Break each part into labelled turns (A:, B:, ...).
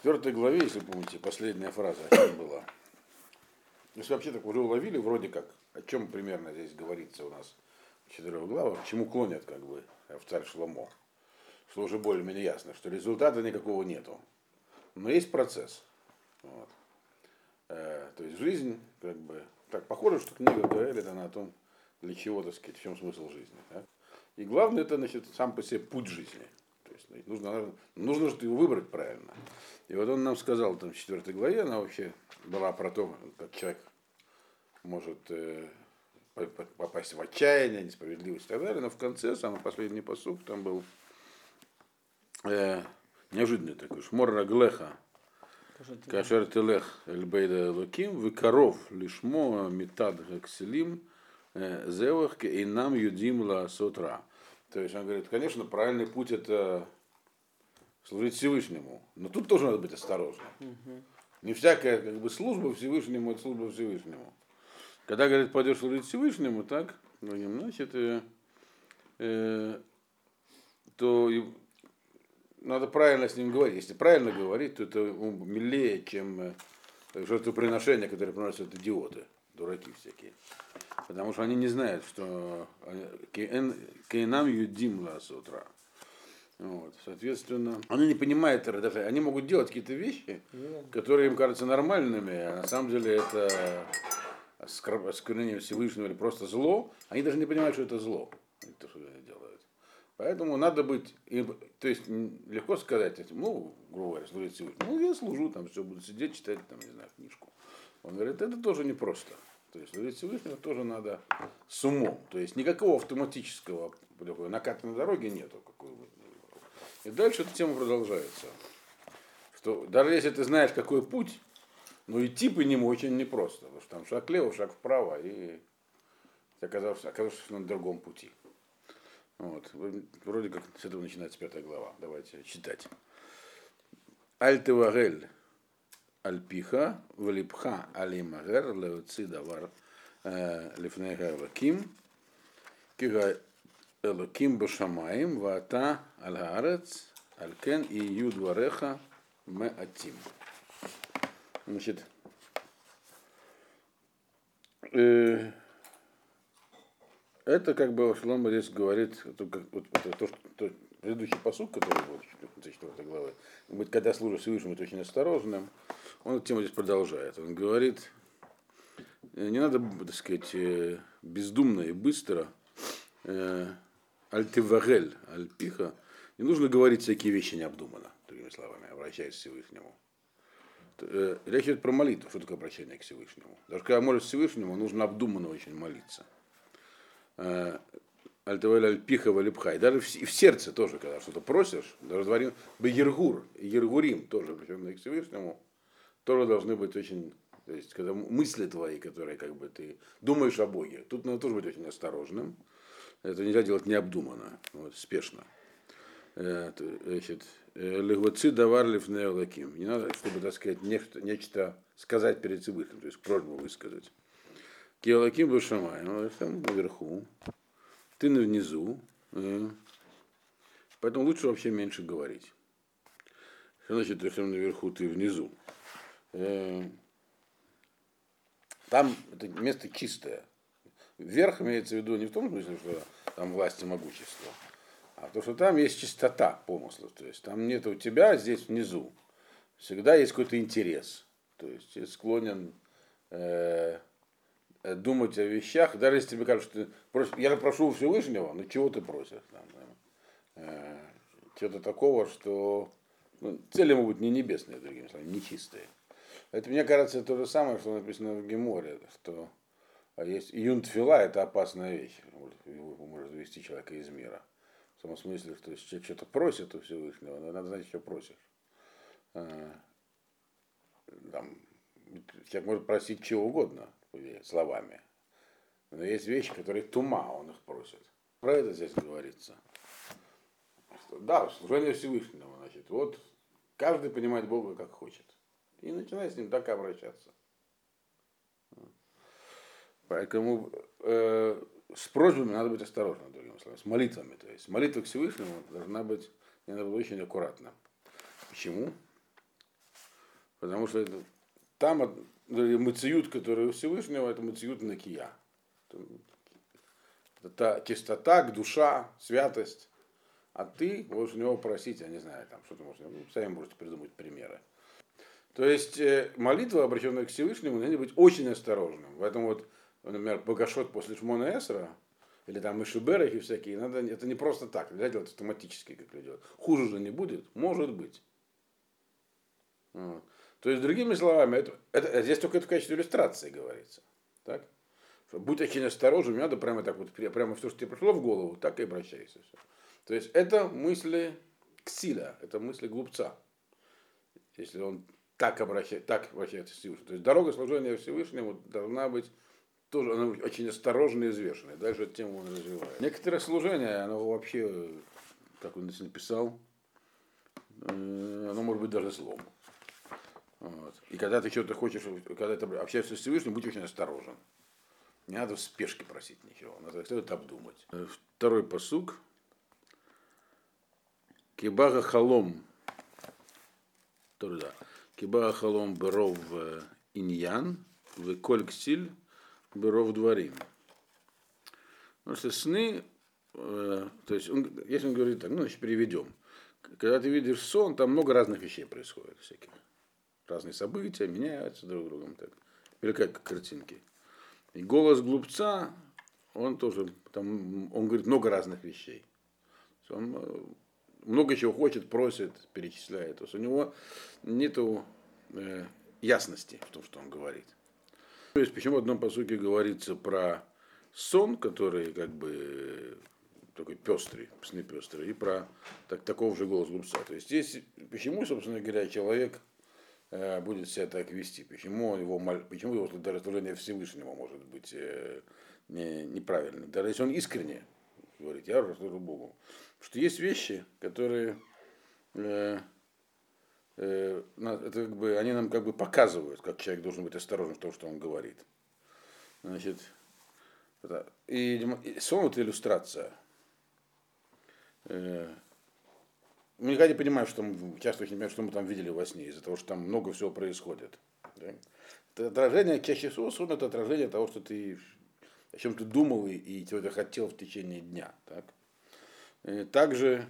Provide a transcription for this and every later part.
A: четвертой главе, если помните, последняя фраза о чем была. Если вообще так уже уловили, вроде как, о чем примерно здесь говорится у нас в четырех главах, к чему клонят как бы в царь Шломо, что уже более-менее ясно, что результата никакого нету. Но есть процесс. Вот. Э, то есть жизнь, как бы, так похоже, что книга говорит она о том, для чего, так сказать, в чем смысл жизни. Так? И главное, это, значит, сам по себе путь жизни. Есть нужно, нужно же его выбрать правильно. И вот он нам сказал там в четвертой главе, она вообще была про то, как человек может э, попасть в отчаяние, несправедливость и так далее. Но в конце, самый последний посуд, там был э, неожиданный такой, шмор раглеха, кашер телех эльбейда луким, выкоров лишмо метад гакселим, э, зевах и нам юдим ла сотра. То есть он говорит, конечно, правильный путь это служить Всевышнему. Но тут тоже надо быть осторожным. Не всякая как бы, служба Всевышнему это служба Всевышнему. Когда, говорит, пойдешь служить Всевышнему, так, значит, э, э, то надо правильно с ним говорить. Если правильно говорить, то это милее, чем э, жертвоприношения, которые приносят идиоты, дураки всякие. Потому что они не знают, что кейнам юдим с утра. Вот, соответственно, они не понимают даже, они могут делать какие-то вещи, которые им кажутся нормальными, а на самом деле это осквернение Всевышнего или просто зло, они даже не понимают, что это зло, то, что они делают. Поэтому надо быть, то есть легко сказать, ну, грубо говоря, служить Всевышнему, ну, я служу, там все, буду сидеть, читать, там, не знаю, книжку. Он говорит, это тоже непросто. То есть служить Всевышнему тоже надо с умом. То есть никакого автоматического наката на дороге нету. Какой и дальше эта тема продолжается. Что даже если ты знаешь, какой путь, но идти по нему очень непросто. Потому что там шаг влево, шаг вправо, и ты оказавшись, оказавшись на другом пути. Вот. Вроде как с этого начинается пятая глава. Давайте читать. Альтевагель альпиха, валипха алимагер, леоци давар лифнега лаким, элоким башамаем, вата аль хаарец, аль кен и юд вареха меатим. Значит, э, это как бы Шлома здесь говорит, это, вот, это то, что, предыдущий посуд, который был в 4 главы, когда служишь Всевышнему, ты очень осторожным, он эту тему здесь продолжает. Он говорит, «Э, не надо, так сказать, э, бездумно и быстро альтивагель, альпиха, не нужно говорить всякие вещи необдуманно, другими словами, обращаясь к Всевышнему. Э, речь идет про молитву. Что такое обращение к Всевышнему? Даже когда молишь Всевышнему, нужно обдуманно очень молиться. Э, Альтавель альпиха валипхай. Даже в, сердце тоже, когда что-то просишь, даже говорим, Ергур, Ергурим, тоже обращенные к Всевышнему, тоже должны быть очень, то есть, когда мысли твои, которые как бы ты думаешь о Боге, тут надо тоже быть очень осторожным. Это нельзя делать необдуманно, вот, спешно. Э, значит, Легоци даварлив неолаким. Не надо, чтобы, так сказать, нечто, нечто сказать перед Всевышним, то есть просьбу высказать. Киолаким был шамай, ну, там наверху, ты внизу, э, поэтому лучше вообще меньше говорить. Что значит, если наверху, ты внизу? Э, там это место чистое. Вверх имеется в виду не в том смысле, что там власть и могущество, а то, что там есть чистота помыслов. То есть там нет у тебя, а здесь внизу. Всегда есть какой-то интерес. То есть ты склонен э, думать о вещах, даже если тебе кажется, что ты просишь, я прошу у Всевышнего, но чего ты просишь? Там, э, чего-то такого, что ну, цели могут не небесные, другими словами, не чистые. Это, мне кажется, то же самое, что написано в Геморе, что есть юнтфила это опасная вещь, может завести человека из мира. В том смысле, что если человек что-то просит у Всевышнего, надо знать, что просишь. А, там, человек может просить чего угодно словами. Но есть вещи, которые тума, он их просит. Про это здесь говорится. Что, да, служение Всевышнего, значит, вот каждый понимает Бога как хочет. И начинает с ним так обращаться. Поэтому э, с просьбами надо быть осторожным, другими словами, с молитвами. То есть молитва к Всевышнему должна быть, надо быть очень аккуратно. Почему? Потому что это, там мациют, который у Всевышнего, это мациют накия. Это чистота, душа, святость. А ты можешь у него просить, я не знаю, там что-то можешь, ну, сами можете придумать примеры. То есть э, молитва, обращенная к Всевышнему, надо быть очень осторожным. Поэтому вот, например, Богашот после Шмона Эсра, или там и всякие, надо, это не просто так, нельзя делать автоматически, как люди делают. Хуже же не будет? Может быть. Вот. То есть, другими словами, это, это, здесь только это в качестве иллюстрации говорится. Так? Будь очень осторожен, надо прямо так вот, прямо все, что тебе пришло в голову, так и обращайся. Все. То есть это мысли ксиля, это мысли глупца. Если он так, обращает, так обращается к Всевышнему. То есть дорога служения Всевышнему должна быть тоже она очень осторожная и взвешенная. Дальше эту тему он развивает. Некоторое служение, оно вообще, как он здесь написал, э, оно может быть даже злом. Вот. И когда ты что-то хочешь, когда ты общаешься с Всевышним, будь очень осторожен. Не надо в спешке просить ничего, надо следует обдумать. Второй посук. Кибага халом. Тоже да. Кибага халом беров э, иньян, в кольксиль беров дворим. Потому что сны, э, то есть, он, если он говорит так, ну, значит, переведем. Когда ты видишь сон, там много разных вещей происходит всяких. Разные события меняются друг другом. Так. Или как картинки. И голос глупца, он тоже, там, он говорит много разных вещей. Он э, много чего хочет, просит, перечисляет. То есть у него нет э, ясности в том, что он говорит. То есть почему в одном посуке говорится про сон, который как бы такой пестрый, сны пестрый, и про так, такого же голос глупца. То есть здесь, почему, собственно говоря, человек Э, будет себя так вести. Почему его, почему его служение Всевышнему может быть э, не? Даже если он искренне говорит, я служу Богу. Потому что есть вещи, которые э, э, это как бы, они нам как бы показывают, как человек должен быть осторожен в том, что он говорит. Значит, это, и, и сон это иллюстрация. Э, мы никогда не понимаем, что мы, часто не понимаем, что мы там видели во сне, из-за того, что там много всего происходит. Да? Это отражение, чаще всего сон это отражение того, что ты, о чем ты думал и, и чего ты хотел в течение дня. Так? И также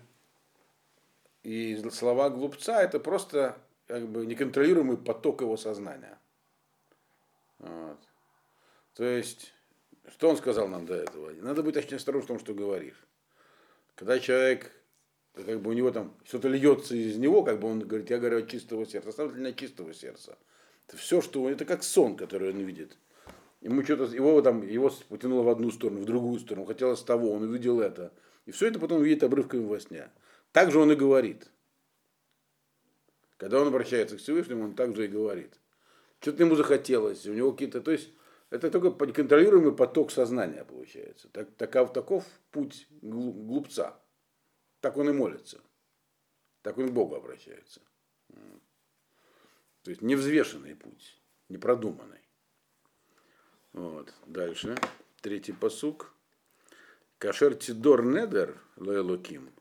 A: и слова глупца это просто как бы неконтролируемый поток его сознания. Вот. То есть, что он сказал нам до этого? Надо быть очень осторожным в том, что говоришь. Когда человек как бы у него там что-то льется из него, как бы он говорит, я говорю от чистого сердца, оставьте для чистого сердца. Это все, что это как сон, который он видит. Ему что-то, его там, его потянуло в одну сторону, в другую сторону, хотелось того, он увидел это. И все это потом видит обрывками во сне. Так же он и говорит. Когда он обращается к Всевышнему, он так же и говорит. Что-то ему захотелось, у него какие-то, то есть это только контролируемый поток сознания получается. Так, таков, таков путь глупца. Так он и молится. Так он к Богу обращается. То есть невзвешенный путь, непродуманный. Вот. Дальше. Третий посук. Кашер тидор недер лоэлоким.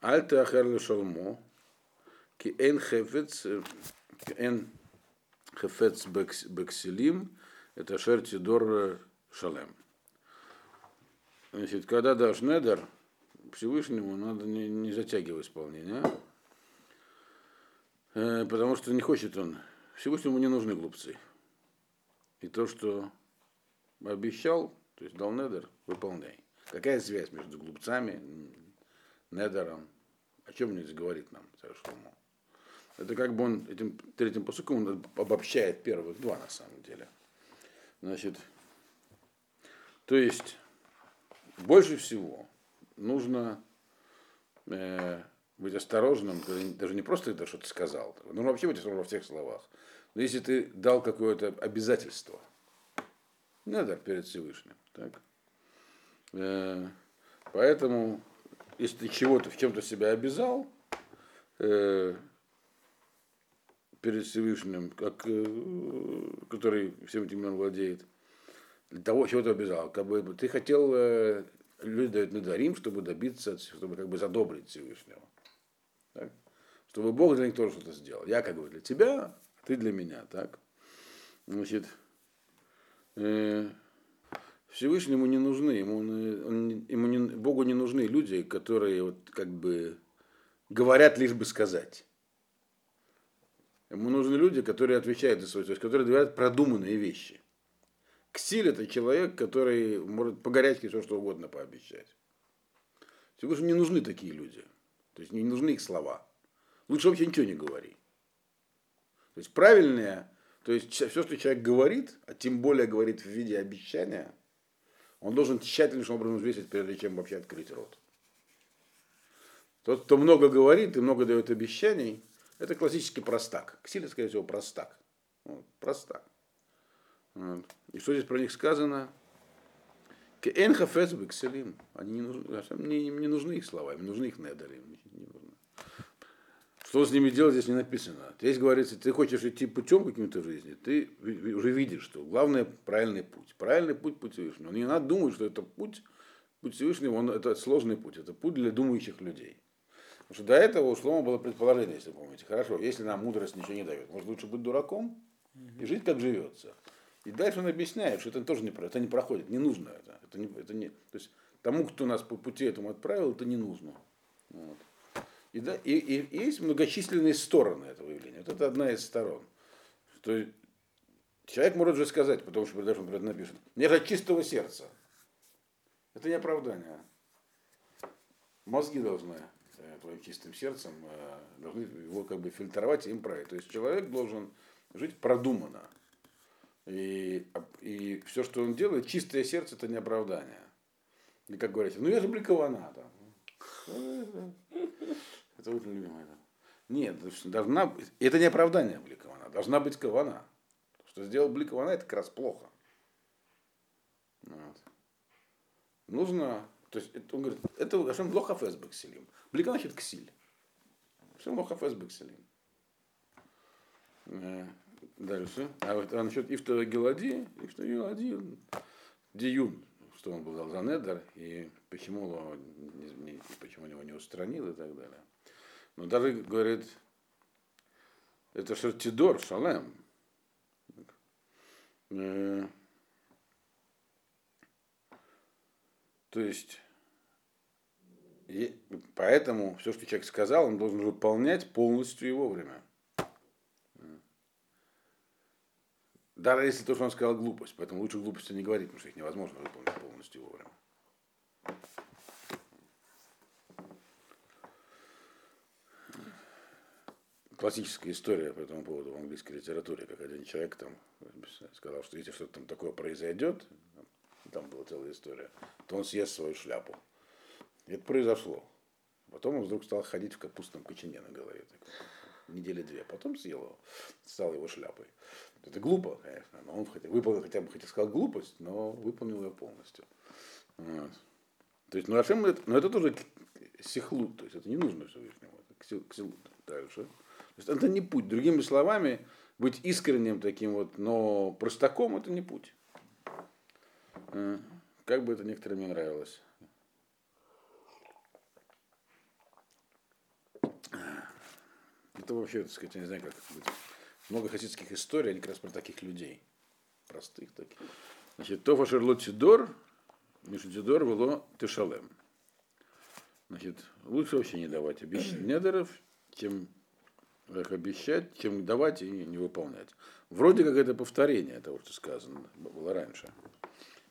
A: Альта ахер шалмо. Ки эн хефец эн хефец бекселим. Это шер тидор шалем. Значит, когда дашь недер, Всевышнему надо не, не затягивать исполнение, а? потому что не хочет он. Всевышнему не нужны глупцы. И то, что обещал, то есть дал недер, выполняй. Какая связь между глупцами, недером? О чем здесь говорит нам Шломо? Это как бы он этим третьим посуком он обобщает первых два на самом деле. Значит, то есть больше всего нужно э, быть осторожным, даже не просто это что-то сказал, нужно вообще быть осторожным во всех словах. Но если ты дал какое-то обязательство, надо перед Всевышним. Так? Э, поэтому, если ты чего-то в чем-то себя обязал, э, перед Всевышним, как, э, который всем этим имен владеет, для того, чего ты обязал. Как бы ты хотел э, люди дают надарим, чтобы добиться, чтобы как бы задобрить Всевышнего. Так? Чтобы Бог для них тоже что-то сделал. Я как бы для тебя, ты для меня, так? Значит, э, Всевышнему не нужны, ему, он, ему не, Богу не нужны люди, которые вот как бы говорят лишь бы сказать. Ему нужны люди, которые отвечают за свой, то есть которые говорят продуманные вещи. Ксиль это человек, который может по горячке все что угодно пообещать. Всевышнему не нужны такие люди. То есть не нужны их слова. Лучше вообще ничего не говори. То есть правильное, то есть все, что человек говорит, а тем более говорит в виде обещания, он должен тщательнейшим образом взвесить, прежде чем вообще открыть рот. Тот, кто много говорит и много дает обещаний, это классический простак. Ксиль, скорее всего, простак. Вот, простак. Вот. И что здесь про них сказано? Они не нужны, мне не нужны их слова, им нужны их недали. Что с ними делать, здесь не написано. Здесь говорится, ты хочешь идти путем каким-то жизни, ты уже видишь, что главное правильный путь. Правильный путь путь Всевышнего. Не надо думать, что это путь, путь Всевышнего, он, это сложный путь, это путь для думающих людей. Потому что до этого у было предположение, если помните. Хорошо, если нам мудрость ничего не дает, может лучше быть дураком и жить как живется. И дальше он объясняет, что это тоже не, это не проходит, не нужно это. это, не, это не, то есть тому, кто нас по пути этому отправил, это не нужно. Вот. И, да, и, и, есть многочисленные стороны этого явления. Вот это одна из сторон. Что человек может же сказать, потому что даже он напишет, мне же чистого сердца. Это не оправдание. Мозги должны э, твоим чистым сердцем э, должны его как бы фильтровать и им править. То есть человек должен жить продуманно. И, и все, что он делает, чистое сердце это не оправдание. И как говорится, ну я же бликована там. Это очень любимое. Да. Нет, должна, это не оправдание бликована, должна быть кавана. Что сделал бликована, это как раз плохо. Вот. Нужно, то есть это, он говорит, это Ашем лохафес бекселим. Блика значит ксиль. Ашем лохафес бекселим. Э, дальше. А вот а насчет Ифта Гелади, Ифта Гелади, Диюн, что он был за Недер, и почему, его, не, почему его не устранил и так далее. Но даже говорит, это Шартидор, Шалем. Э, то есть, и поэтому все, что человек сказал, он должен выполнять полностью и вовремя. Даже если то, что он сказал, глупость. Поэтому лучше глупости не говорить, потому что их невозможно выполнить полностью и вовремя. Классическая история по этому поводу в английской литературе, как один человек там сказал, что если что-то там такое произойдет, там была целая история, то он съест свою шляпу. И это произошло. Потом он вдруг стал ходить в капустном кочане на голове. Так, недели две. Потом съел его, стал его шляпой. Это глупо, конечно, но он хотя, выполнил, хотя бы хотел сказать глупость, но выполнил ее полностью. Вот. То есть, ну, а это, но это тоже сихлут, то есть это не нужно Всевышнему, это ксилут. Дальше есть это не путь. Другими словами, быть искренним таким вот, но простаком это не путь. Э, как бы это некоторым не нравилось. Это вообще, так сказать, я не знаю, как быть. Много хасидских историй, они как раз про таких людей. Простых таких. Значит, то Шерлотидор, Мишутидор было Тешалем. Значит, лучше вообще не давать обещаний недеров, чем как обещать, чем давать и не выполнять. Вроде как это повторение того, что сказано было раньше.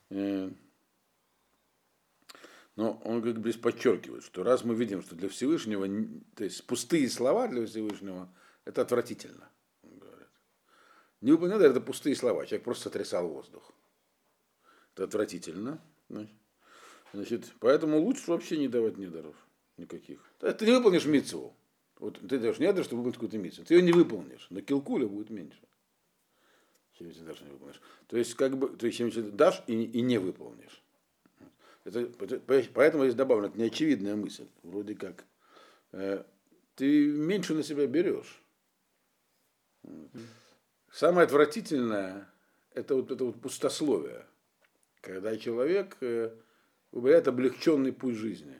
A: Э, но он как бы подчеркивает, что раз мы видим, что для Всевышнего, то есть пустые слова для Всевышнего, это отвратительно. Не выполнять это пустые слова, человек просто сотрясал воздух. Это отвратительно. Значит, поэтому лучше вообще не давать недаров никаких. Ты не выполнишь митцву. Вот ты даешь недр, чтобы выполнить какую-то миссию. Ты ее не выполнишь, но килкуля будет меньше. Чем ты даже не выполнишь. То есть, как бы, то есть, чем ты дашь и, и не выполнишь. Это, поэтому здесь добавлено, это неочевидная мысль. Вроде как э, ты меньше на себя берешь. Самое отвратительное это вот это вот пустословие, когда человек э, выбирает облегченный путь жизни.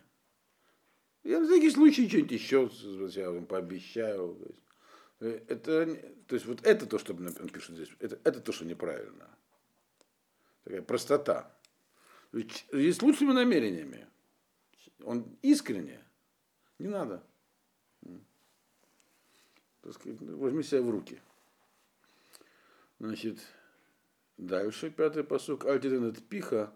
A: Я на всякий случай что-нибудь еще я вам пообещаю. Э, это, то есть вот это то, что он пишет здесь, это, это то, что неправильно. Такая простота. И с лучшими намерениями. Он искренне. Не надо. Возьми себя в руки. Значит, дальше пятый посук. Альтиден пиха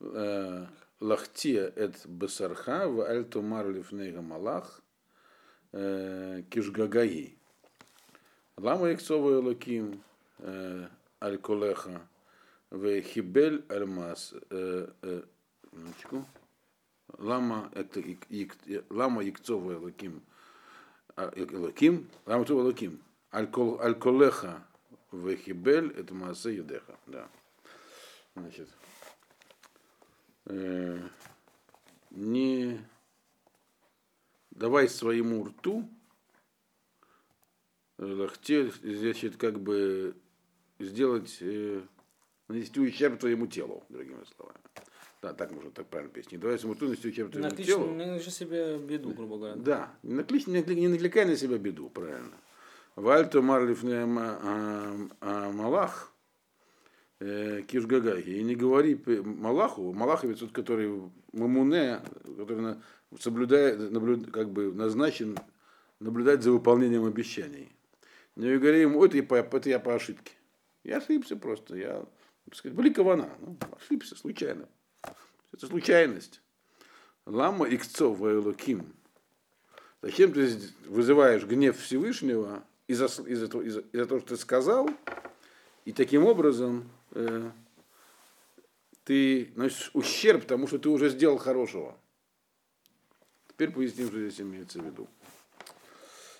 A: э, лахтия эт басарха в альтумар лифнейга малах э, кишгагаи. Лама икцова лаким э, аль колеха в хибель альмас. Лама это лама икцова лаким Элоким, лама икцова лаким. Аль колеха Вехибель это Маасе Юдеха. Да. Значит, э, не давай своему рту лахте, значит, как бы сделать, э, нанести ущерб твоему телу, другими словами. Да, так можно так правильно петь. Не давай своему рту нанести ущерб твоему
B: Наклич,
A: телу.
B: не накличь себе беду, грубо говоря.
A: Да, не, наклич, не, не накликай на себя беду, правильно. Вальто Марлиф Малах, Кишгагаги. И не говори Малаху, Малаховец, тот, который Мамуне, который соблюдает, наблюд, как бы назначен наблюдать за выполнением обещаний. Не говори ему, это, это я по ошибке. Я ошибся просто, я, так сказать, бликована, ну, ошибся случайно. Это случайность. Лама икцов Вайлоким. Зачем ты вызываешь гнев Всевышнего из-за из из из из того, что ты сказал, и таким образом э, ты носишь ущерб тому, что ты уже сделал хорошего. Теперь поясним, что здесь имеется в виду.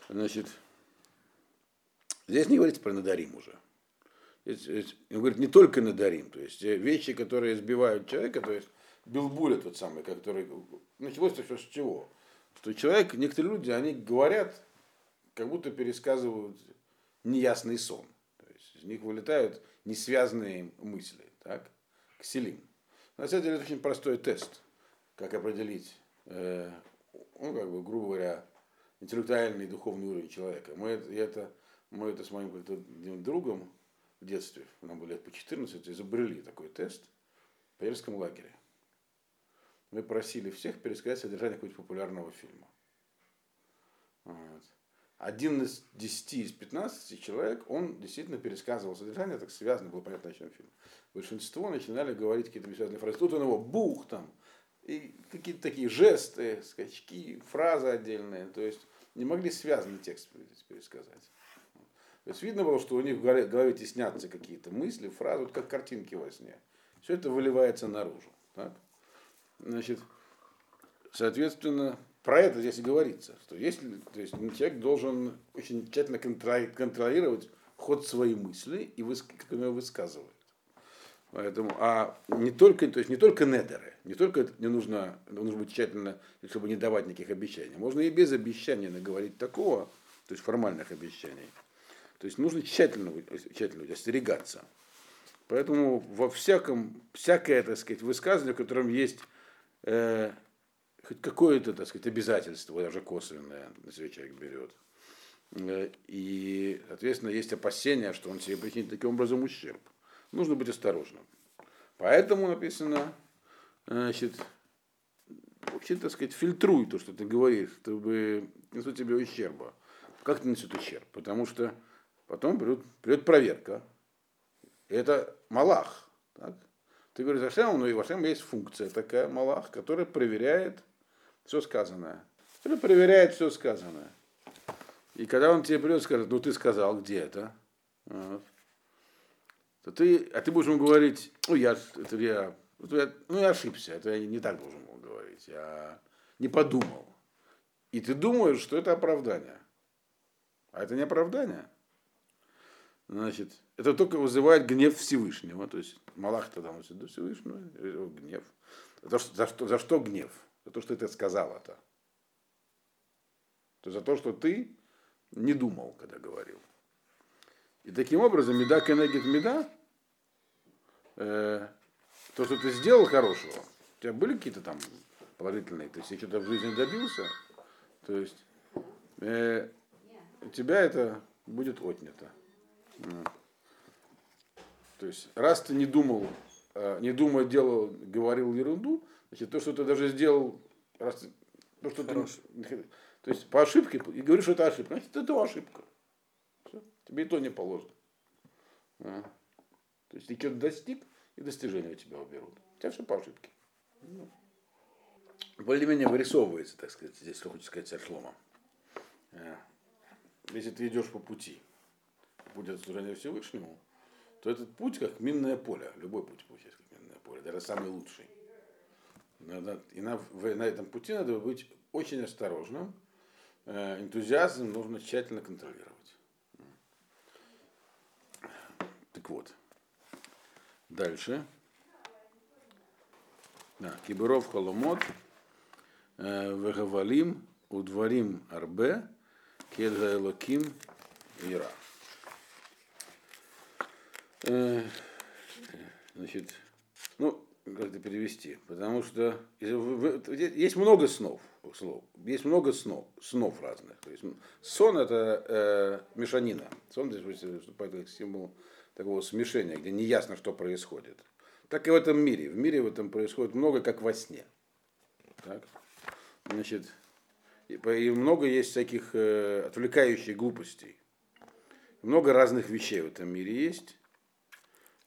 A: Значит, здесь не говорится про надарим уже. Здесь, он говорит не только надарим, то есть э, вещи, которые сбивают человека, то есть Билбуля тот самый, который началось все с чего? Что человек, некоторые люди, они говорят, как будто пересказывают неясный сон. То есть из них вылетают несвязанные мысли. Так? Кселим. На самом деле это очень простой тест, как определить, э, ну, как бы, грубо говоря, интеллектуальный и духовный уровень человека. Мы это, мы это с моим другом в детстве, нам было лет по 14, изобрели такой тест в Перском лагере. Мы просили всех пересказать содержание какого-нибудь популярного фильма. Вот один из десяти из пятнадцати человек, он действительно пересказывал содержание, так связано было понятно, о чем фильм. Большинство начинали говорить какие-то связанные фразы. Тут у него бух там, и какие-то такие жесты, скачки, фразы отдельные. То есть не могли связанный текст пересказать. То есть видно было, что у них в голове теснятся какие-то мысли, фразы, вот как картинки во сне. Все это выливается наружу. Так? Значит, соответственно, про это здесь и говорится, что если, то есть человек должен очень тщательно контролировать ход своей мысли и выс, как он ее высказывает. Поэтому, а не только, то есть не только недеры, не только не нужно, нужно быть тщательно, чтобы не давать никаких обещаний. Можно и без обещания наговорить такого, то есть формальных обещаний. То есть нужно тщательно, тщательно остерегаться. Поэтому во всяком, всякое, так сказать, высказывание, в котором есть э, хоть какое-то, так сказать, обязательство, даже косвенное, себя человек берет. Э, и, соответственно, есть опасения, что он себе причинит таким образом ущерб. Нужно быть осторожным. Поэтому написано, значит, вообще, так сказать, фильтруй то, что ты говоришь, чтобы несут тебе ущерба. Как ты несет ущерб? Потому что потом придет, придет проверка. И это Малах. Так? Ты говоришь Ашему, но и в Ашем есть функция такая, Малах, которая проверяет все сказанное. Или проверяет все сказанное. И когда он тебе придет скажет, ну ты сказал, где это? Вот. То ты, а ты будешь ему говорить, ну я, это я, это я, ну я ошибся, это я не так должен был говорить, я не подумал. И ты думаешь, что это оправдание. А это не оправдание. Значит, это только вызывает гнев Всевышнего. То есть Малах тогда носит до Всевышнего, гнев. За что, за, что, за что гнев? За то, что ты сказал это. То за то, что ты не думал, когда говорил. И таким образом, меда кенегит меда, э, то, что ты сделал хорошего, у тебя были какие-то там положительные, ты что-то в жизни добился, то есть э, у тебя это будет отнято. То есть, раз ты не думал, э, не думая делал, говорил ерунду, значит, то, что ты даже сделал, раз то, что ты, то есть по ошибке, и говоришь, что это ошибка, значит, это ошибка. Все. Тебе и то не положено. А. То есть ты что-то достиг, и достижения у тебя уберут. У тебя все по ошибке. Ну. Более-менее вырисовывается, так сказать, здесь, что хочет сказать царь Шлома. А. Если ты идешь по пути, путь от служения Всевышнему, то этот путь как минное поле. Любой путь получается как минное поле, даже самый лучший. Надо, и на, на этом пути надо быть очень осторожным. Э, энтузиазм нужно тщательно контролировать. Так вот. Дальше. Да, Киберов холомот, э, вегавалим, удварим арбе, кедга элоким ира. Э, значит, ну, как это перевести? Потому что есть много снов, слов, есть много снов, снов разных. То есть сон это э, мешанина. Сон здесь выступает как символ такого смешения, где не ясно, что происходит. Так и в этом мире. В мире в этом происходит много, как во сне. Так? Значит, и, много есть всяких э, отвлекающих глупостей. Много разных вещей в этом мире есть.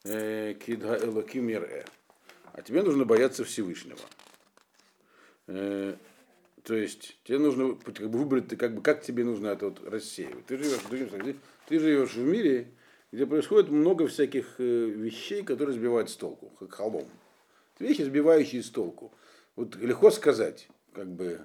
A: Э, Кидга элоким э. А тебе нужно бояться Всевышнего. Э, то есть тебе нужно как бы, выбрать, как, бы, как тебе нужно это вот рассеивать. Ты живешь, ты, ты живешь в мире, где происходит много всяких э, вещей, которые сбивают с толку, как холом. Вещи, сбивающие с толку. Вот легко сказать, как бы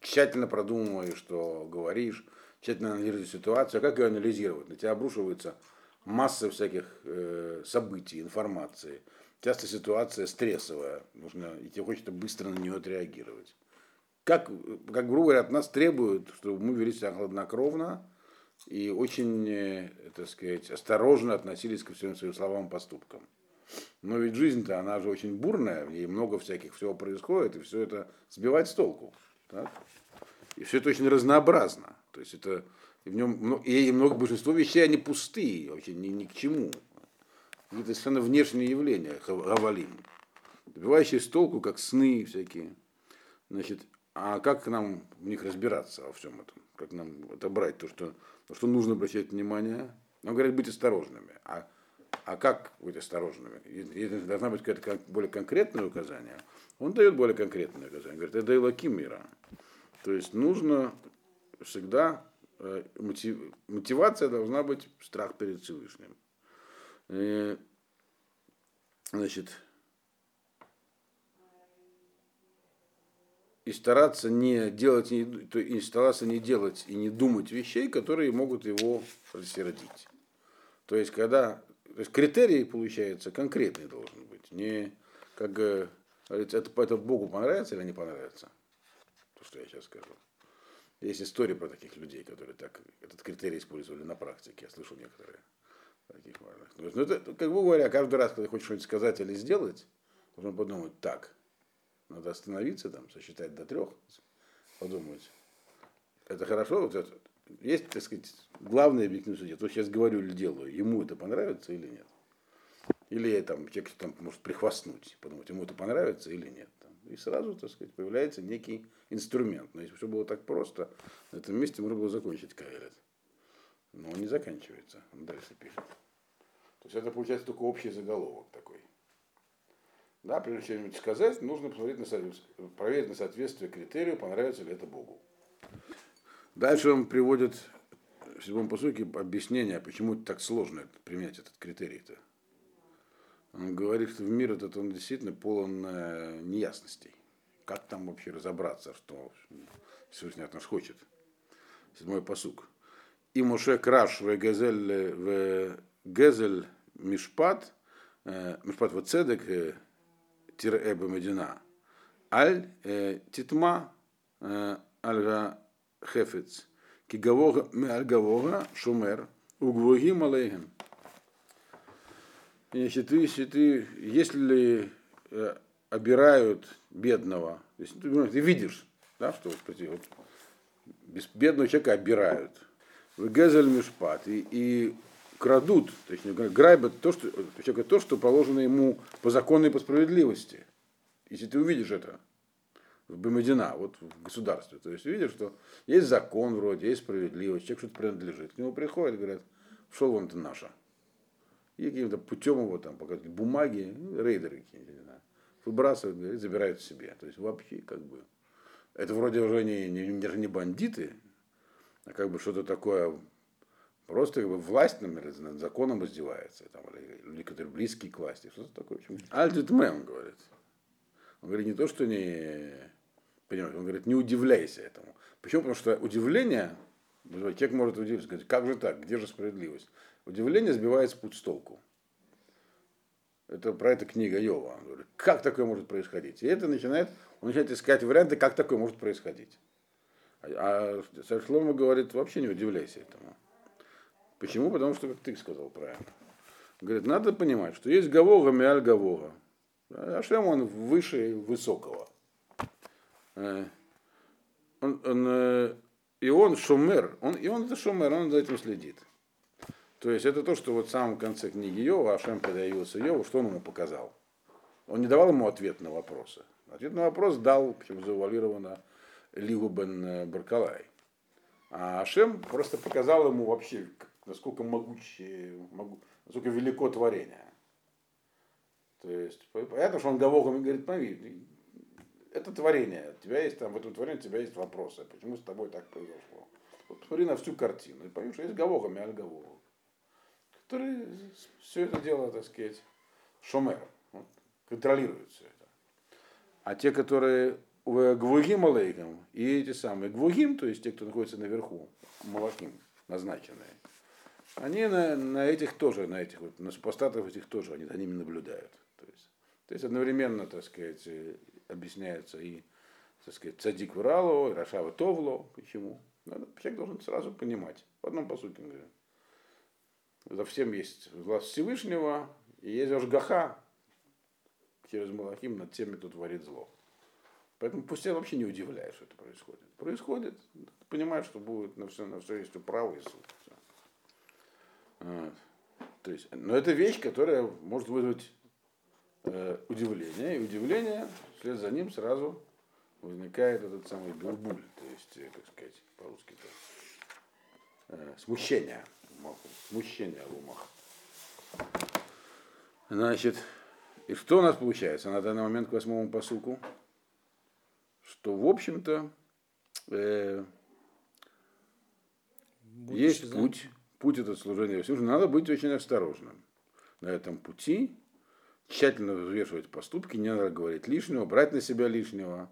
A: тщательно продумывая, что говоришь, тщательно анализируя ситуацию, а как ее анализировать? На тебя обрушивается масса всяких э, событий, информации. Часто ситуация стрессовая, нужно, и тебе хочется быстро на нее отреагировать. Как, как грубо говоря, от нас требуют, чтобы мы вели себя хладнокровно, и очень, э, так сказать, осторожно относились ко всем своим словам и поступкам. Но ведь жизнь-то, она же очень бурная, в ней много всяких всего происходит, и все это сбивает с толку. Так? И все это очень разнообразно. То есть это и в нем и много большинство вещей они пустые, вообще ни, ни к чему. Это совершенно внешние явления, гавалим. Сбивающие с толку, как сны всякие. Значит, а как нам в них разбираться во всем этом? Как нам отобрать то, что на что нужно обращать внимание. Он говорит, быть осторожными. А, а как быть осторожными? Если должна быть какое-то более конкретное указание, он дает более конкретное указание. Говорит, это Илаким мира. То есть нужно всегда, э, мотивация должна быть страх перед Всевышним. И, значит, и стараться не делать, и стараться не делать и не думать вещей, которые могут его рассердить. То есть, когда то есть критерий, получается, конкретный должен быть. Не как говорится, это, это Богу понравится или не понравится. То, что я сейчас скажу. Есть история про таких людей, которые так этот критерий использовали на практике. Я слышал некоторые таких важных. Ну, это, как бы говоря, каждый раз, когда хочешь что-нибудь сказать или сделать, нужно подумать так. Надо остановиться, там, сосчитать до трех, подумать. Это хорошо, вот это, есть, так сказать, главный объективный судья. То сейчас говорю или делаю, ему это понравится или нет. Или там, человек там может прихвастнуть, подумать, ему это понравится или нет. И сразу, так сказать, появляется некий инструмент. Но если бы все было так просто, на этом месте можно было закончить Каэлет. Но он не заканчивается, он дальше пишет. То есть это получается только общий заголовок такой. Да, прежде чем что-нибудь сказать, нужно посмотреть на, проверить на соответствие критерию, понравится ли это Богу. Дальше он приводит в седьмом посуке объяснение, почему так сложно применять этот критерий-то. Он говорит, что в мир этот он действительно полон э, неясностей. Как там вообще разобраться, что Всевышний от нас хочет. Седьмой посук. И Моше Краш в Гезель в Гезель Мишпат, э, Мишпат в Цедек, э, тире Медина. Аль Титма Альга Хефец. Кигавога Аль Гавога Шумер Угвогим Алейхем. Если ты, если э, обирают бедного, если ты, ты видишь, да, что вот, бедного человека обирают, Гезель Мишпат, и, и крадут, точнее, грабят то, что, человека то, что положено ему по закону и по справедливости. Если ты увидишь это в Бемедина, вот в государстве, то есть увидишь, что есть закон вроде, есть справедливость, человек что-то принадлежит, к нему приходят, говорят, шел вон ты наша. И каким-то путем его там показывают бумаги, рейдеры какие-нибудь, не знаю, выбрасывают, говорят, забирают себе. То есть вообще как бы, это вроде уже не, не, даже не бандиты, а как бы что-то такое Просто как бы власть например, над законом издевается, там, или люди, которые близкие к власти, что-то такое. Альтит Мэм говорит. Он говорит не то, что не понимаешь, он говорит, не удивляйся этому. Почему? Потому что удивление, человек может удивиться, сказать, как же так, где же справедливость? Удивление сбивает с путь с толку. Это про это книга Йова. Он говорит, как такое может происходить? И это начинает, он начинает искать варианты, как такое может происходить. А, а Шлома говорит, вообще не удивляйся этому. Почему? Потому что, как ты сказал правильно. Говорит, надо понимать, что есть Гавога, Миаль Гавога. Ашем он выше высокого. Э, он, он, э, и он шумер, он, и он это шумер, он за этим следит. То есть это то, что вот в самом конце книги Йова, Ашем когда явился Йову, что он ему показал? Он не давал ему ответ на вопросы. Ответ на вопрос дал, почему завуалировано, Лигу бен э, Баркалай. А Ашем просто показал ему вообще, насколько могучее, могу, насколько велико творение. То есть, понятно, что он Гавогом говорит, пойми, это творение, у тебя есть там, в этом творении у тебя есть вопросы, почему с тобой так произошло. Вот посмотри на всю картину и пойми, что есть Гавогом и Аль-Гавогом, который все это дело, так сказать, шумер, вот, контролирует все это. А те, которые Гвугим Алейкам и эти самые Гвугим, то есть те, кто находится наверху, Малахим, назначенные, они на, на этих тоже, на этих вот, на супостатов этих тоже, они за ними наблюдают. То есть, то есть одновременно, так сказать, э, объясняется и, так сказать, цадик Вралу, и Рашава Товло. Почему? Надо, человек должен сразу понимать. В одном мы говорим. За всем есть власть Всевышнего, и есть Ожгаха через Малахим над теми, кто творит зло. Поэтому пусть я вообще не удивляюсь, что это происходит. Происходит, понимаешь, что будет на все, на все есть право и суд. Вот. То есть, но это вещь, которая может вызвать э, удивление. И удивление, вслед за ним сразу возникает этот самый бурбуль, то есть, э, как сказать, по-русски, э, смущение. Смущение в умах. Значит, и что у нас получается на данный момент к восьмому посуку? Что, в общем-то, э, есть путь, путь это служение Всевышнему, надо быть очень осторожным на этом пути, тщательно взвешивать поступки, не надо говорить лишнего, брать на себя лишнего.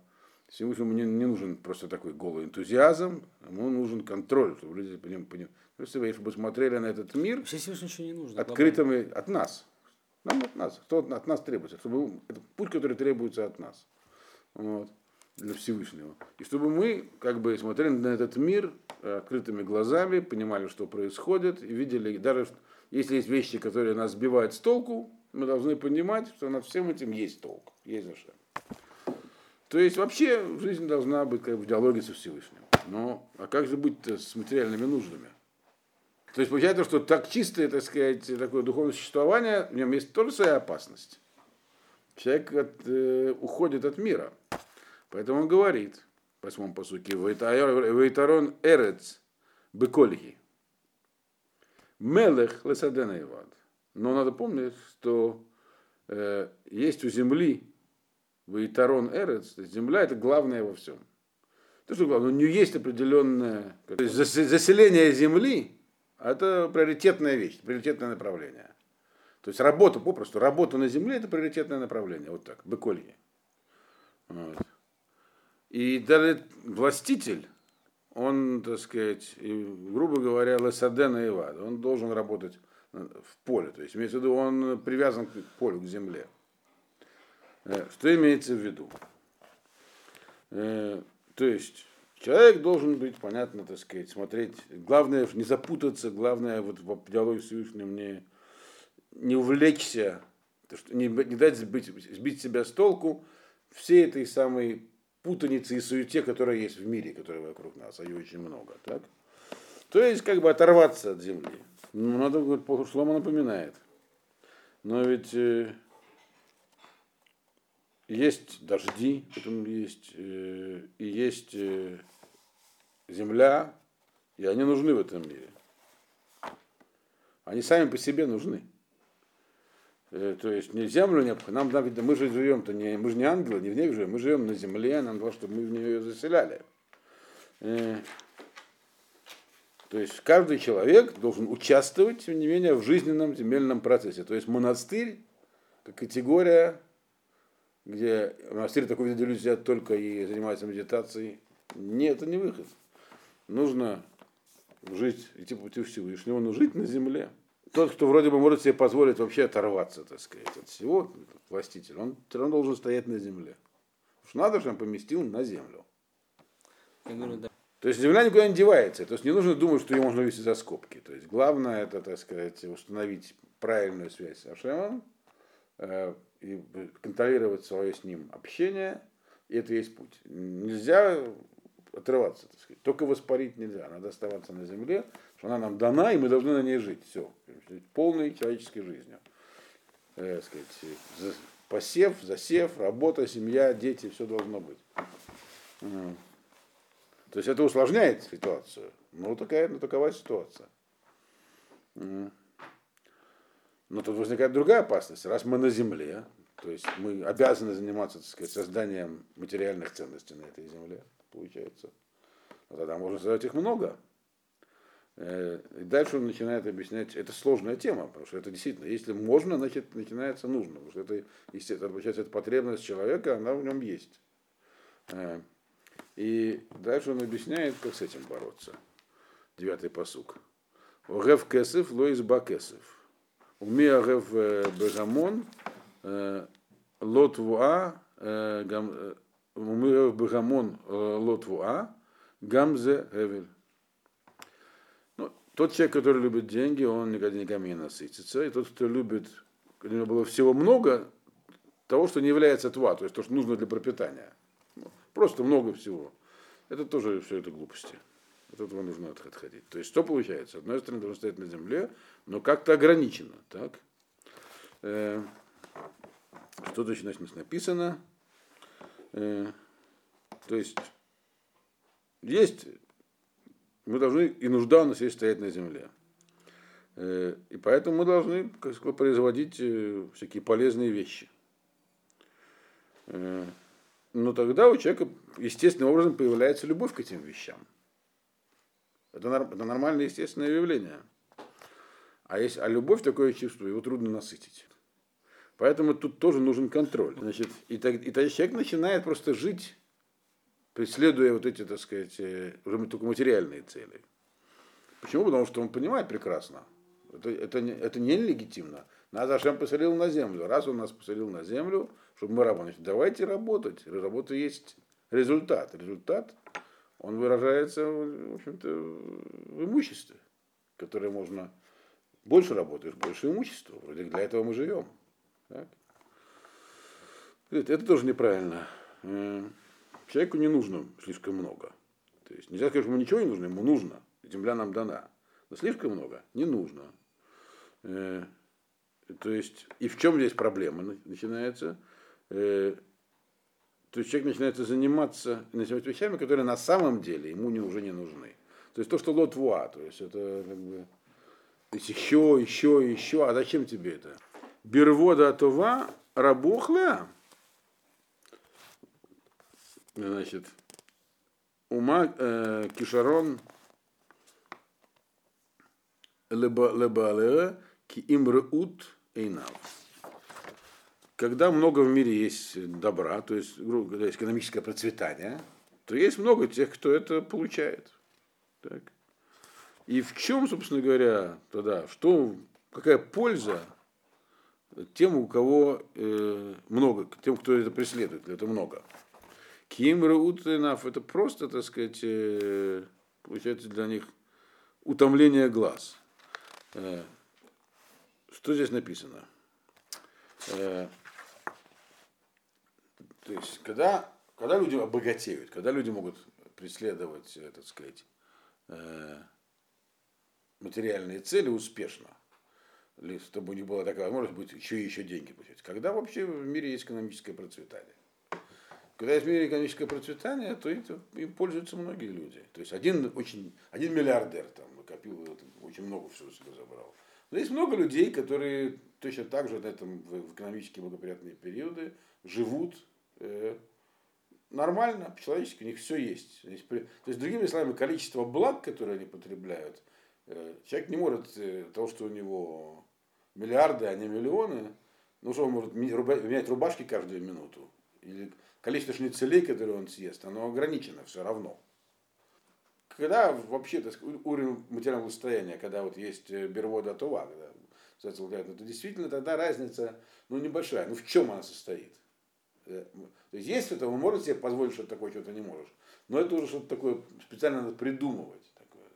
A: Всевышнему не, не нужен просто такой голый энтузиазм, ему нужен контроль, чтобы люди по нему понимали. Если вы, если бы смотрели на этот мир
B: не нужно,
A: открытыми от нас, нам от нас, кто от нас требуется, чтобы это путь, который требуется от нас. Вот для Всевышнего. И чтобы мы как бы смотрели на этот мир э, открытыми глазами, понимали, что происходит, и видели, даже если есть вещи, которые нас сбивают с толку, мы должны понимать, что над всем этим есть толк, есть за что. То есть вообще жизнь должна быть как бы в диалоге со Всевышним. Но а как же быть с материальными нуждами? То есть получается, что так чистое, так сказать, такое духовное существование, в нем есть тоже своя опасность. Человек от, э, уходит от мира. Поэтому он говорит в восьмом посуке, Вейтарон Эрец Бекольги. Мелех Лесадена Ивад. Но надо помнить, что э, есть у земли Вейтарон Эрец, земля это главное во всем. То, что главное, у нее есть определенное то есть заселение земли, это приоритетная вещь, приоритетное направление. То есть работа, попросту, работа на земле это приоритетное направление. Вот так, быколье. Вот. И даже властитель, он, так сказать, грубо говоря, лесадена и вад, он должен работать в поле. То есть, имеется в виду, он привязан к полю, к земле. Э, что имеется в виду? Э, то есть, человек должен быть, понятно, так сказать, смотреть. Главное, не запутаться, главное, вот в диалоге с Всевышним не, не увлечься, не, не дать сбить, сбить себя с толку всей этой самой путаницы и суете, которая есть в мире, которая вокруг нас, а ее очень много. Так? То есть как бы оторваться от земли. Ну, надо, говорит, Шлома напоминает. Но ведь э, есть дожди, потом есть, э, и есть э, земля, и они нужны в этом мире. Они сами по себе нужны. Э, то есть не землю необходимо, нам надо, мы же живем-то не, мы же не ангелы, не в ней живем, мы живем на земле, нам надо, чтобы мы в нее заселяли. Э, то есть каждый человек должен участвовать, тем не менее, в жизненном земельном процессе. То есть монастырь, как категория, где монастырь такой, где люди сидят только и занимаются медитацией, нет, это не выход. Нужно жить, идти по пути Всевышнего, но жить на земле тот, кто вроде бы может себе позволить вообще оторваться, так сказать, от всего, властитель, он все равно должен стоять на земле. Уж надо, чтобы он поместил на землю. Говорю, да. То есть земля никуда не девается. То есть не нужно думать, что ее можно вывести за скобки. То есть главное это, так сказать, установить правильную связь с Ашемом э, и контролировать свое с ним общение. И это есть путь. Нельзя отрываться, так сказать. Только воспарить нельзя. Надо оставаться на земле, она нам дана, и мы должны на ней жить. Все. Полной человеческой жизнью. Э, сказать, посев, засев, работа, семья, дети, все должно быть. То есть это усложняет ситуацию. Но такая, ну, такова ситуация. Но тут возникает другая опасность. Раз мы на земле, то есть мы обязаны заниматься так сказать, созданием материальных ценностей на этой земле, получается. Но тогда можно создать их много. Э, дальше он начинает объяснять, это сложная тема, потому что это действительно, если можно, значит начинается нужно, потому что это, естественно, получается, эта потребность человека, она в нем есть. Э, и дальше он объясняет, как с этим бороться. Девятый посук. Огев кесев, лоис бакесев. Уми агев э, бегамон, лотвуа, уми агев бегамон лотвуа, гамзе гевель. Тот человек, который любит деньги, он никогда никогда не насытится. И тот, кто любит, у него было всего много, того, что не является тва, то есть то, что нужно для пропитания. Просто много всего. Это тоже все это глупости. От этого нужно отходить. То есть что получается? С одной стороны, должен стоять на земле, но как-то ограничено. Так? Э, что значит написано? Э, то есть есть мы должны, и нужда у нас есть стоять на земле. Э, и поэтому мы должны как сказать, производить э, всякие полезные вещи. Э, но тогда у человека естественным образом появляется любовь к этим вещам. Это, это нормальное естественное явление. А, есть, а любовь такое чувство, его трудно насытить. Поэтому тут тоже нужен контроль. Значит, и, так, и тогда человек начинает просто жить преследуя вот эти, так сказать, э, уже только материальные цели. Почему? Потому что он понимает прекрасно. Это, это, это нелегитимно. Нас Ашем поселил на землю. Раз он нас поселил на землю, чтобы мы работали, давайте работать. Работа есть результат. Результат, он выражается, в общем-то, в имуществе, которое можно... Больше работаешь, больше имущества. Вроде для этого мы живем. Так? Это тоже неправильно. Человеку не нужно слишком много. То есть нельзя сказать, что ему ничего не нужно, ему нужно. Земля нам дана. Но слишком много не нужно. Э, то есть, и в чем здесь проблема начинается? Э, то есть человек начинает заниматься заниматься вещами, которые на самом деле ему не, уже не нужны. То есть то, что лотвуа, то есть это как бы то есть еще, еще, еще, а зачем тебе это? Бервода това рабухля, значит, ума э, кишарон лебалере ки имрут эйнав. Когда много в мире есть добра, то есть, грубо говоря, экономическое процветание, то есть много тех, кто это получает. Так. И в чем, собственно говоря, тогда, что, какая польза тем, у кого э, много, тем, кто это преследует, это много. Кимра Утенав это просто, так сказать, э, получается для них утомление глаз. Э, что здесь написано? Э, то есть, когда, когда люди обогатеют, когда люди могут преследовать, так сказать, материальные цели успешно, чтобы у них была такая возможность быть еще и еще деньги получать. Когда вообще в мире есть экономическое процветание? Когда есть в мире экономическое процветание, то это, им пользуются многие люди. То есть один, очень, один миллиардер там накопил, очень много всего себе забрал. Но есть много людей, которые точно так же на этом, в экономически благоприятные периоды живут э, нормально, по-человечески, у них все есть. То есть, другими словами, количество благ, которые они потребляют, э, человек не может э, того, что у него миллиарды, а не миллионы, ну что он может менять рубашки каждую минуту, или количество шницелей, которые он съест, оно ограничено все равно. Когда вообще так, уровень материального состояния, когда вот есть бервода това, когда, то действительно тогда разница ну, небольшая. Ну в чем она состоит? Э, то есть есть это, вы можете себе позволить что-то такое, что-то не можешь. Но это уже что-то такое специально надо придумывать. Такое.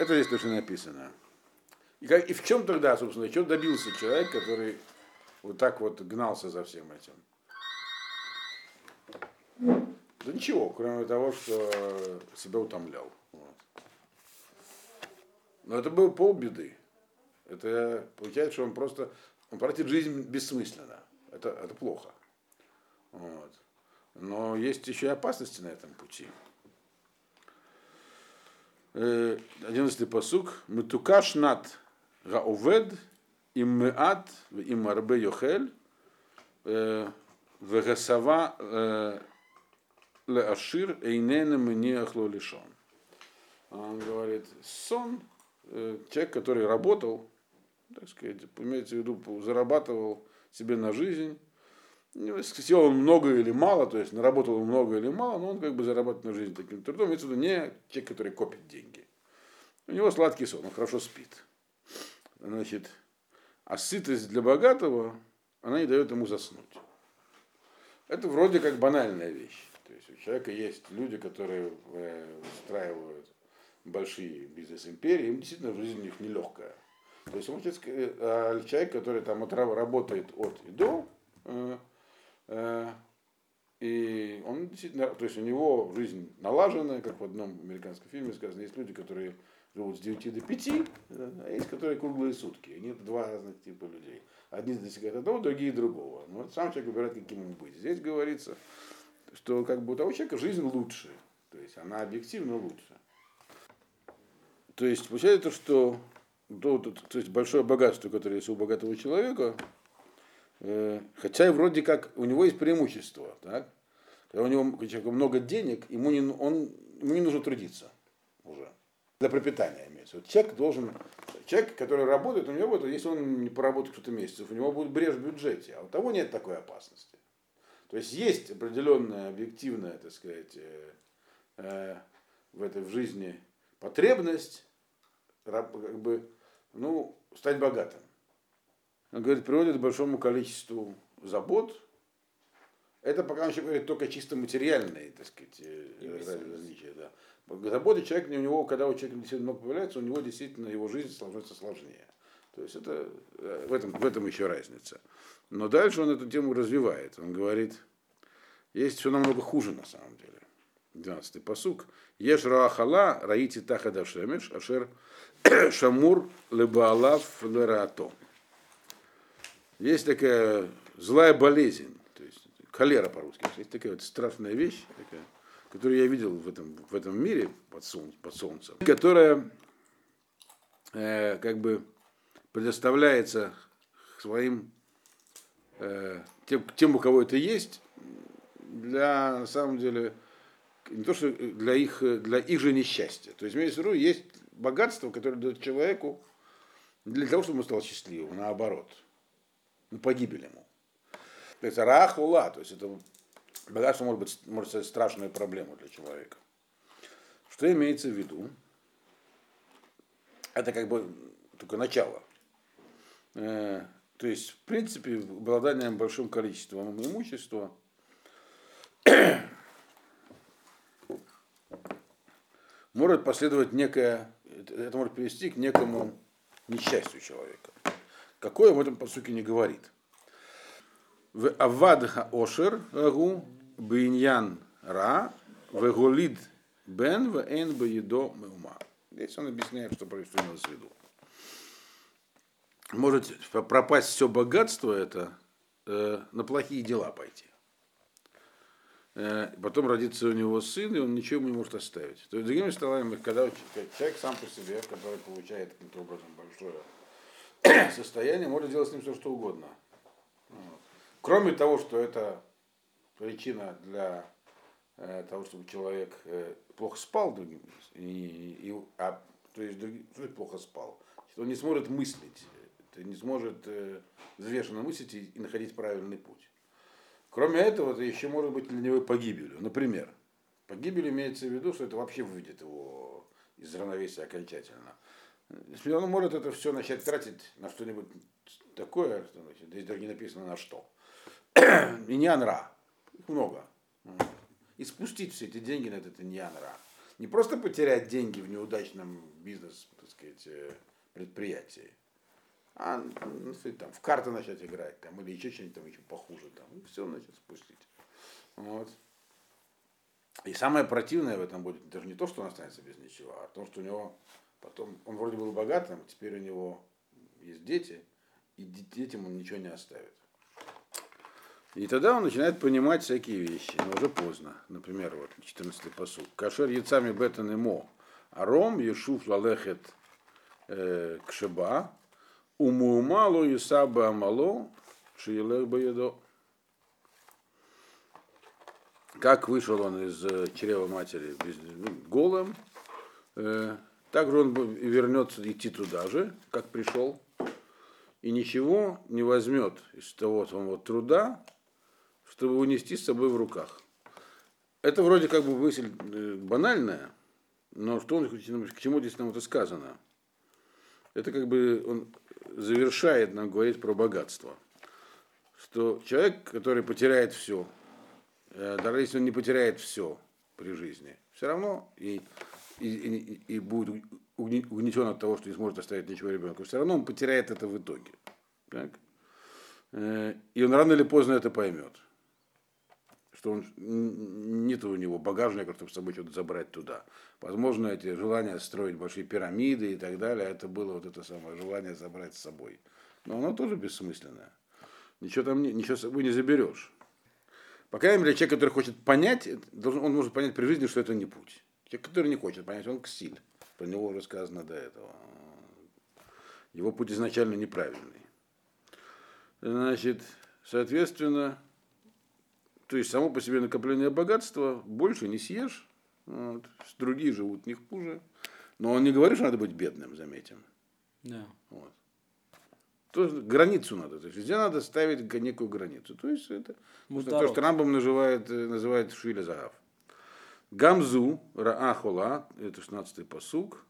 A: Это здесь точно написано. И, как, и в чем тогда, собственно, что добился человек, который вот так вот гнался за всем этим? Да ничего, кроме того, что себя утомлял. Вот. Но это был полбеды. Это получается, что он просто он тратит жизнь бессмысленно. Это, это плохо. Вот. Но есть еще и опасности на этом пути. Э, одиннадцатый посук. Метукаш нат гаувед им меат им арбе йохель э, вегасава э, Ашир эйнена мне ахло лишон. Он говорит, сон, э, человек, который работал, так сказать, имеется в виду, зарабатывал себе на жизнь, сделал он много или мало, то есть наработал много или мало, но он как бы зарабатывает на жизнь таким трудом, виду не человек, который копит деньги. У него сладкий сон, он хорошо спит. Значит, а сытость для богатого, она не дает ему заснуть. Это вроде как банальная вещь. Человека есть люди, которые э, устраивают большие бизнес-империи, им действительно жизнь у них нелегкая. То есть он а человек, который там работает от и до, э, э, и он действительно, то есть у него жизнь налаженная, как в одном американском фильме сказано, есть люди, которые живут с 9 до 5, а есть, которые круглые сутки. Нет два разных типа людей. Одни достигают одного, другие другого. Но вот сам человек выбирает, каким ему быть. Здесь говорится, что как бы у того человека жизнь лучше. То есть она объективно лучше. То есть получается, что то, то, то есть большое богатство, которое есть у богатого человека, э, хотя и вроде как у него есть преимущество, так? Когда у него у много денег, ему не, он, ему не нужно трудиться уже. Для пропитания имеется. Вот человек должен, человек, который работает, у него вот, если он не поработает кто-то месяцев, у него будет брешь в бюджете, а у того нет такой опасности. То есть есть определенная объективная, так сказать, э, э, в этой в жизни потребность как бы, ну, стать богатым. Он говорит, приводит к большому количеству забот. Это пока он еще говорит только чисто материальные, так сказать, э, различия. Да. Заботы человек, у него, когда у человека действительно много появляется, у него действительно его жизнь становится сложнее. То есть это в этом, в этом еще разница. Но дальше он эту тему развивает. Он говорит, есть все намного хуже на самом деле. 12-й посук. Еш раахала раити тахада шемеш, ашер шамур лебаалав лерато. Есть такая злая болезнь, то есть холера по-русски. Есть такая вот страшная вещь, такая, которую я видел в этом, в этом мире под, солнцем, под солнцем, которая э, как бы предоставляется своим Э, тем, тем, у кого это есть, для, на самом деле, не то, что для их, для их же несчастья. То есть, имеется в виду, есть богатство, которое дает человеку для того, чтобы он стал счастливым, наоборот. Ну, погибель ему. То есть, рахула, то есть, это богатство может быть может стать страшной проблемой для человека. Что имеется в виду? Это как бы только начало. То есть, в принципе, обладанием большим количеством имущества может последовать некое, это может привести к некому несчастью человека. Какое в этом по сути не говорит. В авад ошер гу биньян ра в голид бен в эн беедо меума. Здесь он объясняет, что происходит в виду. Может пропасть все богатство это э, на плохие дела пойти. Э, потом родится у него сын, и он ничего не может оставить. То есть, другими словами, когда человек сам по себе, который получает каким-то образом большое состояние, может делать с ним все, что угодно. Вот. Кроме того, что это причина для э, того, чтобы человек э, плохо спал, другим, и, и, а, то есть другим, плохо спал, он не сможет мыслить, не сможет э, взвешенно мыслить и, находить правильный путь. Кроме этого, это еще может быть для него погибелью. Например, погибель имеется в виду, что это вообще выведет его из равновесия окончательно. Если он может это все начать тратить на что-нибудь такое, здесь даже не написано на что. И. Их много. И спустить все эти деньги на этот иньянра. Не просто потерять деньги в неудачном бизнес, так сказать, э, предприятии, а ну, там, в карты начать играть, там, или еще что-нибудь там еще похуже, там, и все начать спустить. Вот. И самое противное в этом будет даже не то, что он останется без ничего, а то, что у него потом, он вроде был богатым, теперь у него есть дети, и детям он ничего не оставит. И тогда он начинает понимать всякие вещи, но уже поздно. Например, вот 14-й посуд. Кашер яцами бетан и мо. Аром ешуф лалехет э, кшеба, Умуумалу и саба амало, шиелех боедо. Как вышел он из э, чрева матери ну, голым, э, так же он вернется идти туда же, как пришел, и ничего не возьмет из того самого труда, чтобы унести с собой в руках. Это вроде как бы мысль э, банальная, но что он, к чему здесь нам это сказано? Это как бы он завершает нам говорить про богатство. Что человек, который потеряет все, э, даже если он не потеряет все при жизни, все равно и, и, и, и будет угнетен от того, что не сможет оставить ничего ребенку, все равно он потеряет это в итоге. Так? Э, и он рано или поздно это поймет. Что он, нет у него багажника, чтобы с собой что-то забрать туда. Возможно, эти желания строить большие пирамиды и так далее, это было вот это самое желание забрать с собой. Но оно тоже бессмысленное. Ничего там ничего с собой не заберешь. По крайней мере, человек, который хочет понять, он может понять при жизни, что это не путь. Человек, который не хочет понять, он ксиль. Про него уже сказано до этого. Его путь изначально неправильный. Значит, соответственно, то есть само по себе накопление богатства больше не съешь, вот. Другие живут не хуже. Но он не говорит, что надо быть бедным, заметим.
B: Да.
A: Вот. То есть границу надо. То есть везде надо ставить некую границу. То есть это то, что Рамбам называет, э, называет Швиля Загав. Гамзу Раахола, это 16-й посуг.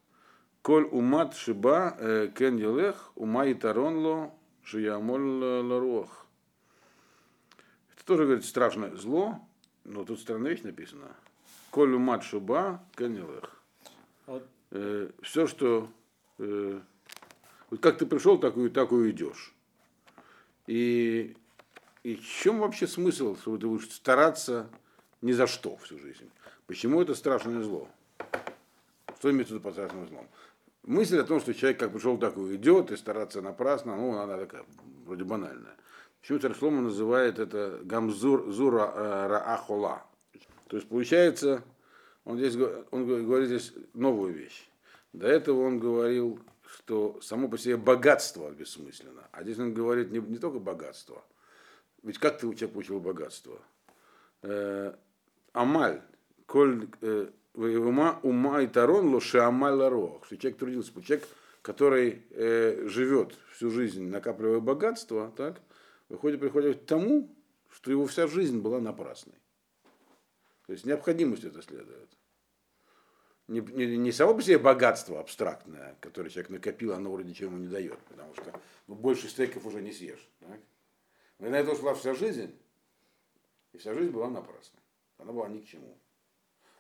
A: Коль умат шиба э, кен елех, ума и таронло, шиямоль ларуах. Тоже, говорит, страшное зло, но тут странная вещь написана. Колю мат шуба канилых. Вот. Э, все, что э, вот как ты пришел, так и, так и уйдешь. И, и в чем вообще смысл, что ты будешь стараться ни за что всю жизнь? Почему это страшное зло? Что имеется в виду под страшным злом? Мысль о том, что человек как пришел, так и уйдет, и стараться напрасно, ну, она такая, вроде банальная. Царь Шлома называет это гамзур зура э, раахола? То есть получается, он здесь он говорит здесь новую вещь. До этого он говорил, что само по себе богатство бессмысленно. А здесь он говорит не, не только богатство. Ведь как ты человек получил богатство? Э, амаль, коль э, ума, ума и тарон лоши амаль ларох. Что человек трудился. Человек, который э, живет всю жизнь, накапливая богатство, так, выходит, приходит к тому, что его вся жизнь была напрасной. То есть необходимость это следует. Не, не, не само по себе богатство абстрактное, которое человек накопил, оно вроде ничего ему не дает, потому что ну, больше стейков уже не съешь. Так? Но на это ушла вся жизнь, и вся жизнь была напрасна. Она была ни к чему.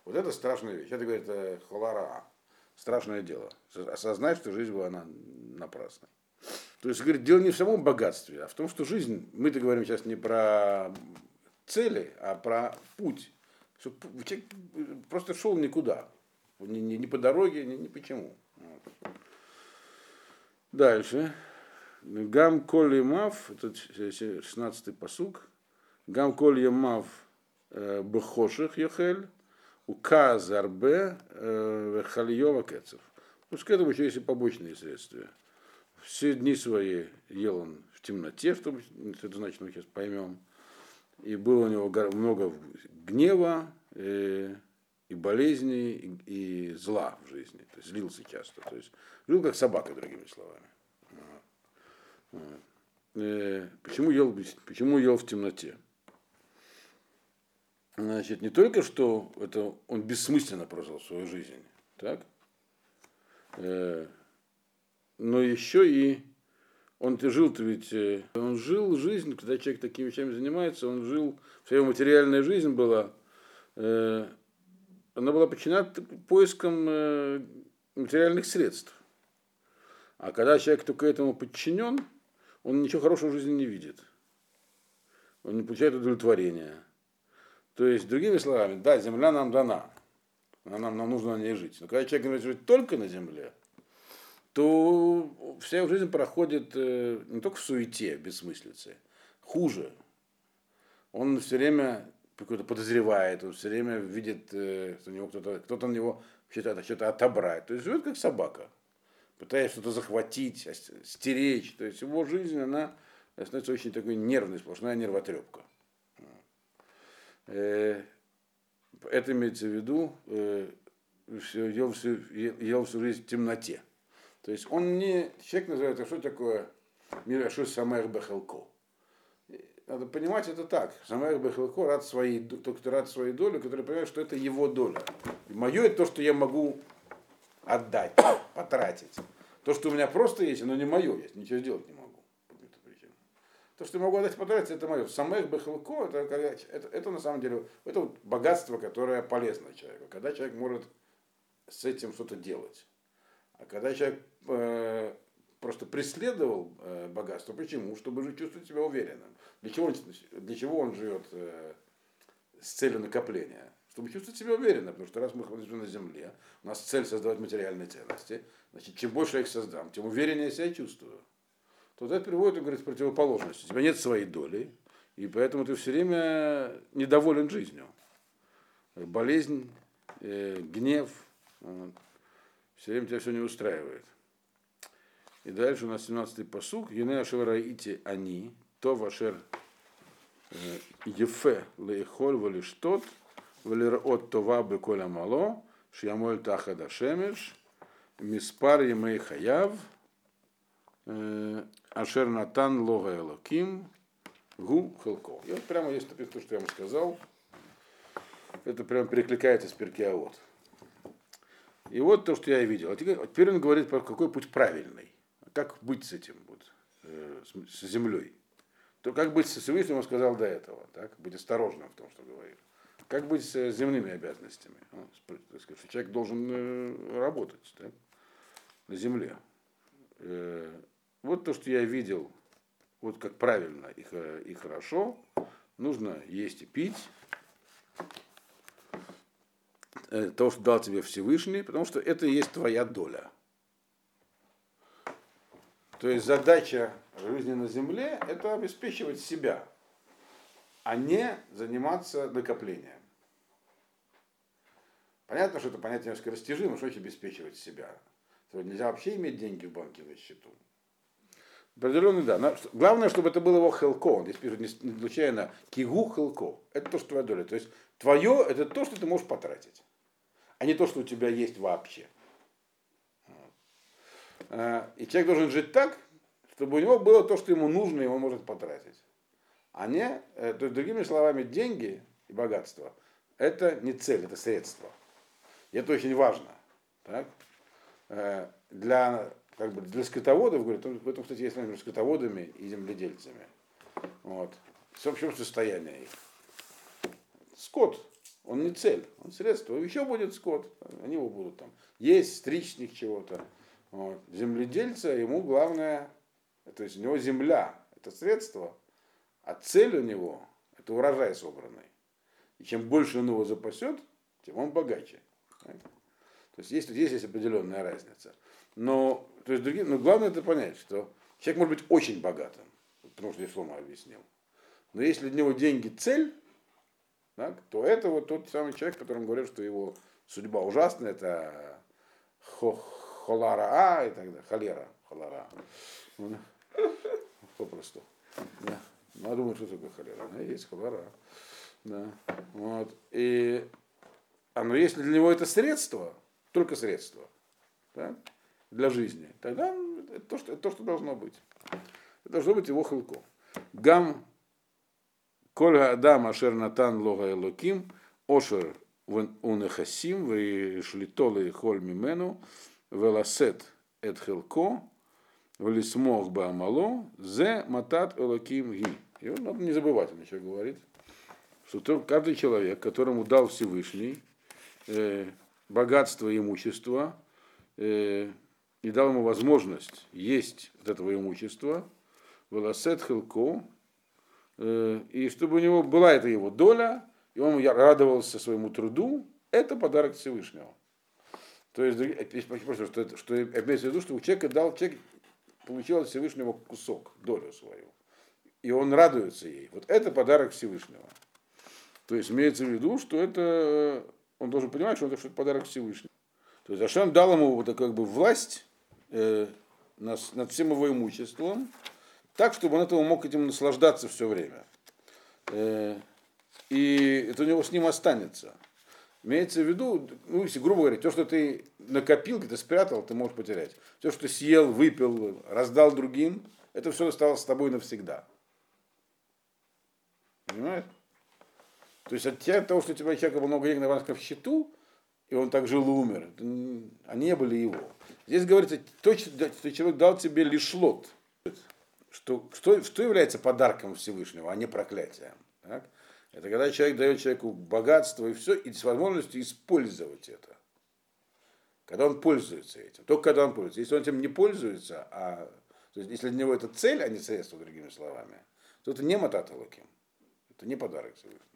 A: Вот это страшная вещь. Это, говорит, э, холара. Страшное дело. Осознать, что жизнь была напрасной. То есть, говорит, дело не в самом богатстве, а в том, что жизнь, мы-то говорим сейчас не про цели, а про путь что человек просто шел никуда. Ни, ни, ни по дороге, ни, ни почему. Вот. Дальше. Гам коли мав, это 16-й посук. Гам коли мав э, бхоших ехель, указ арбе э, хальева кецев. Пусть к этому еще есть и побочные следствия. Все дни свои ел он в темноте, чтобы это значит, мы сейчас поймем. И было у него много гнева, и, и болезней, и, и зла в жизни. То есть злился часто. То есть жил как собака, другими словами. Э, почему ел, почему ел в темноте? Значит, не только что это он бессмысленно прожил свою жизнь, так? Э, но еще и он жил-то ведь, э, он жил жизнь, когда человек такими вещами занимается, он жил, вся его материальная жизнь была, она была подчинена поискам материальных средств. А когда человек только этому подчинен, он ничего хорошего в жизни не видит. Он не получает удовлетворения. То есть, другими словами, да, земля нам дана. Нам, нам нужно на ней жить. Но когда человек говорит жить только на земле, то вся его жизнь проходит э, не только в суете, бессмыслице. Хуже. Он все время какой-то подозревает, он все время видит, э, что у него кто-то, кто-то на него что-то, что-то отобрать. То есть живет как собака пытаясь что-то захватить, стеречь. То есть его жизнь, она становится очень такой нервной, сплошная нервотрепка. Э, это имеется в виду, э, ел всю, ел всю жизнь в темноте. То есть он не, человек называет, а что такое Мираши Самэр Бехалко. Надо понимать это так. Самэр Бехалко рад своей, тот, кто рад своей доле, который понимает, что это его доля. И мое это то, что я могу отдать, потратить. То, что у меня просто есть, оно не мое, я ничего сделать не могу. То, что я могу отдать потратить, это мое. Самых бахалко, это, это, это на самом деле это вот богатство, которое полезно человеку. Когда человек может с этим что-то делать. А когда человек просто преследовал э, богатство, почему? Чтобы же чувствовать себя уверенным. Для чего он, для чего он живет э, с целью накопления? чтобы чувствовать себя уверенно, потому что раз мы живем на земле, у нас цель создавать материальные ценности, значит, чем больше я их создам, тем увереннее я себя чувствую. То это приводит, он говорит, к противоположности. У тебя нет своей доли, и поэтому ты все время недоволен жизнью. Болезнь, э, гнев, вот. все время тебя все не устраивает. И дальше у нас 17-й посуг. Юне Ашевара Ити Они, то вашер э, Ефе Лейхоль Валиштот, Валерот Това Беколя Мало, Шьямоль Тахада Шемеш, Миспар Емей Хаяв, Ашер Натан Лога Элоким, Гу Хелко. И вот прямо есть то, что я вам сказал. Это прямо перекликается с Перкиаот. И вот то, что я видел. А теперь он говорит про какой путь правильный. Как быть с этим, вот, с землей. То как быть с Всевышним, он сказал до этого. Так? Быть осторожным в том, что говорит. Как быть с земными обязанностями? что человек должен э, работать да, на земле. Э, вот то, что я видел, вот как правильно и, хорошо, нужно есть и пить, э, то, что дал тебе Всевышний, потому что это и есть твоя доля. То есть задача жизни на земле – это обеспечивать себя, а не заниматься накоплением. Понятно, что это понятие немножко растяжимо, что значит обеспечивать себя. Нельзя вообще иметь деньги в банке на счету. Определенно, да. Но главное, чтобы это было его хелко. Здесь пишет не случайно кигу хелко. Это то, что твоя доля. То есть твое это то, что ты можешь потратить, а не то, что у тебя есть вообще. А, и человек должен жить так, чтобы у него было то, что ему нужно, и он может потратить. А не, э, то есть, другими словами, деньги и богатство – это не цель, это средство. И это очень важно. Так? Э, для, как бы, для скотоводов, говорят, в этом, кстати, есть между скотоводами и земледельцами. Вот. С общем состояние их. Скот, он не цель, он средство. Еще будет скот, они его будут там есть, стричь них чего-то. Вот. Земледельца, ему главное, то есть у него земля, это средство, а цель у него это урожай собранный. И чем больше он его запасет, тем он богаче. То есть есть, здесь есть определенная разница. Но, то есть, другие, но главное это понять, что человек может быть очень богатым, потому что я Шлома объяснил. Но если для него деньги цель, так, то это вот тот самый человек, которому говорят, что его судьба ужасная, это хо, холара а и так далее, холера, холара. Ну, попросту. Да. Ну, я думаю, что такое холера. Да, есть холера. Да. Вот. И, а но если для него это средство, только средство, так, для жизни, тогда это то, что, это то, что должно быть. Это должно быть его хилко. Гам Коль Адам Ашер Натан Лога Элоким, Ошер Унехасим, Шлитол и Холь Мимену, Веласет Эт Хилко, Велисмох Баамало, Зе Матат Элоким Ги. И он надо не забывать, он еще говорит, что каждый человек, которому дал Всевышний э, богатство и имущество, э, и дал ему возможность есть от этого имущества, Веласет Хилко, Э, и чтобы у него была эта его доля, и он радовался своему труду, это подарок Всевышнего. То есть, просто, что, что имеется в виду, что у человека дал, человек получил от Всевышнего кусок, долю свою. И он радуется ей. Вот это подарок Всевышнего. То есть имеется в виду, что это он должен понимать, что это, что это подарок Всевышнего. То есть Ашем дал ему вот как бы власть э, над, над всем его имуществом, так, чтобы он этого мог этим наслаждаться все время. Э, и это у него с ним останется. Имеется в виду, ну, если грубо говоря, то, что ты накопил, где-то спрятал, ты можешь потерять. То, что съел, выпил, раздал другим, это все осталось с тобой навсегда. Понимаешь? То есть от тебя, того, что у тебя человека много денег на банковском счету, и он так жил и умер, они не были его. Здесь говорится, то, что человек дал тебе лишь лот что, что, что является подарком Всевышнего, а не проклятием. Так? Это когда человек дает человеку богатство и все, и с возможностью использовать это. Когда он пользуется этим. Только когда он пользуется. Если он этим не пользуется, а то есть, если для него это цель, а не средство, другими словами, то это не мататалаким. Это не подарок Всевышнего.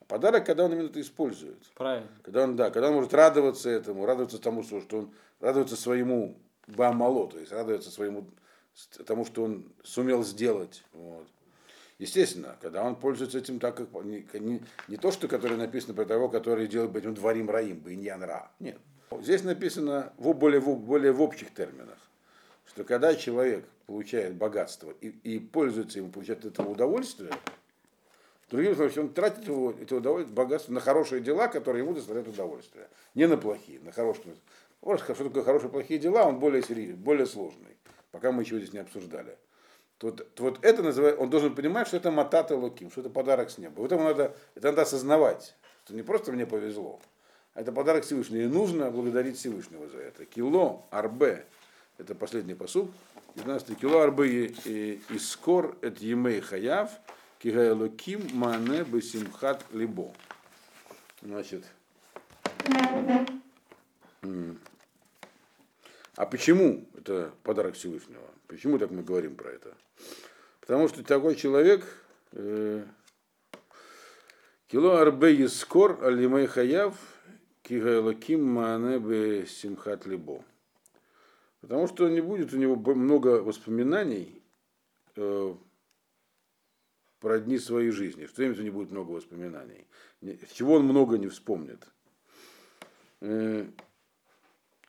A: А подарок, когда он именно это использует.
B: Правильно.
A: Когда он, да, когда он может радоваться этому, радоваться тому, что, что он радуется своему бамало, то есть радуется своему тому, что он сумел сделать. Вот. Естественно, когда он пользуется этим так, как не, не, не то, что которое написано про того, который делает, быть, дворим раим, биньян ра. Нет. Здесь написано в более, в более в общих терминах, что когда человек получает богатство и, и пользуется им, получает от этого удовольствие, другим словом, он тратит его, это удовольствие, богатство на хорошие дела, которые ему доставляют удовольствие. Не на плохие, на хорошие. Что такое хорошие плохие дела, он более серьезный, более сложный пока мы еще здесь не обсуждали. Вот, вот это называется, он должен понимать, что это матата луким, что это подарок с неба. Вот это надо, это надо осознавать, что не просто мне повезло, а это подарок Всевышнего. И нужно благодарить Всевышнего за это. Кило арбе, это последний посуд, 15 кило арбе и, и скор это емей хаяв, кигаэлоким мане бесимхат либо. Значит, а почему это подарок Всевышнего? Почему так мы говорим про это? Потому что такой человек, э, кило арбе искор алимей хаяв кигайлаким маане симхат либо. Потому что не будет у него много воспоминаний э, про дни своей жизни. Что именно не будет много воспоминаний? Чего он много не вспомнит?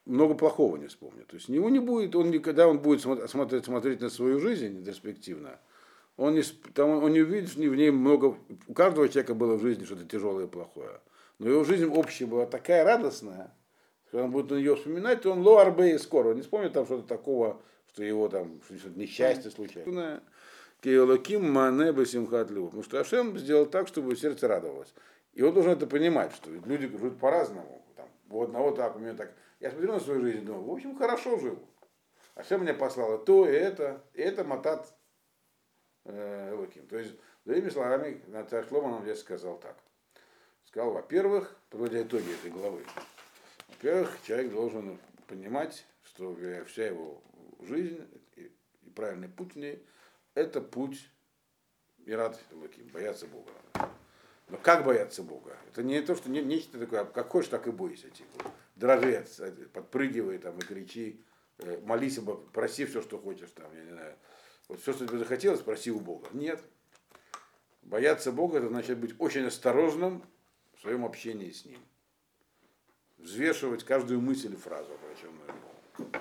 A: Много плохого не вспомнит. То есть него не будет, он никогда он будет смотреть, смотреть на свою жизнь перспективно, он не, там, он не увидит в ней много, у каждого человека было в жизни что-то тяжелое и плохое. Но его жизнь общая была такая радостная, что он будет на нее вспоминать, то он и скоро, он не вспомнит там что-то такого, что его там что-то несчастье случается. Киолаким манеба симхат Потому что Ашем сделал так, чтобы сердце радовалось. И он должен это понимать, что люди живут по-разному. Там, у одного так, у меня так. Я смотрю на свою жизнь и думаю, в общем, хорошо жил. А все мне послало то и это, и это мотат э, Элоким. То есть, другими словами, Наталья Шлома нам здесь сказал так. Сказал, во-первых, подводя итоги этой главы, во-первых, человек должен понимать, что вся его жизнь и, и правильный путь в ней, это путь Ират Элоким, бояться Бога. Но как бояться Бога? Это не то, что не, нечто такое, как хочешь, так и бойся. Типа. Дрожи, подпрыгивай там и кричи, э, молись, проси все, что хочешь там, я не знаю. Вот все, что тебе захотелось, проси у Бога. Нет. Бояться Бога, это значит быть очень осторожным в своем общении с Ним. Взвешивать каждую мысль и фразу, обращенную Богу.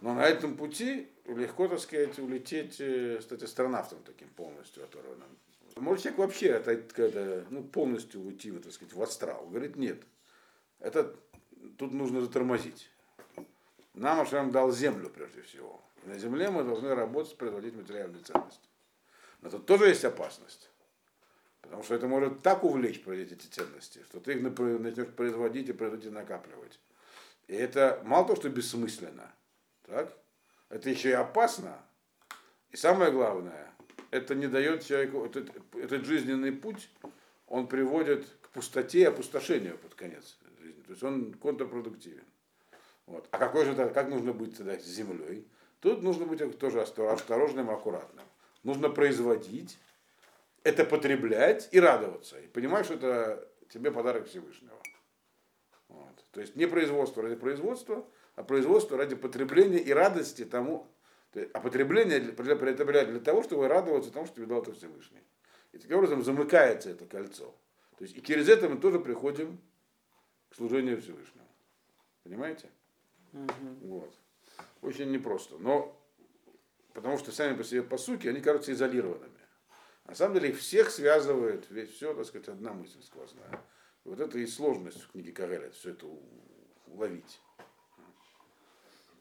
A: Но на этом пути легко, так сказать, улететь, э, стать астронавтом таким полностью оторванным. Может человек вообще это, это, ну, полностью уйти, так сказать, в астрал. Говорит, нет. Это тут нужно затормозить. Нам Ашем дал землю прежде всего. И на земле мы должны работать, производить материальные ценности. Но тут тоже есть опасность. Потому что это может так увлечь эти ценности, что ты их начнешь производить и производить и накапливать. И это мало того, что бессмысленно, так? Это еще и опасно. И самое главное, это не дает человеку, этот, этот жизненный путь, он приводит к пустоте и опустошению под конец. То есть он контрпродуктивен. Вот. А какой же, как нужно быть тогда с землей? Тут нужно быть тоже осторожным аккуратным. Нужно производить, это потреблять и радоваться. И понимать, что это тебе подарок Всевышнего. Вот. То есть не производство ради производства, а производство ради потребления и радости тому, а потребление потреблять для того, чтобы радоваться тому, что тебе дал это Всевышний. И таким образом замыкается это кольцо. То есть и через это мы тоже приходим к служению Всевышнему. Понимаете? Угу. Вот. Очень непросто. Но потому что сами по себе по сути они кажутся изолированными. На самом деле их всех связывает, ведь все, так сказать, одна мысль сквозная. Вот это и сложность в книге Кагеля, все это уловить.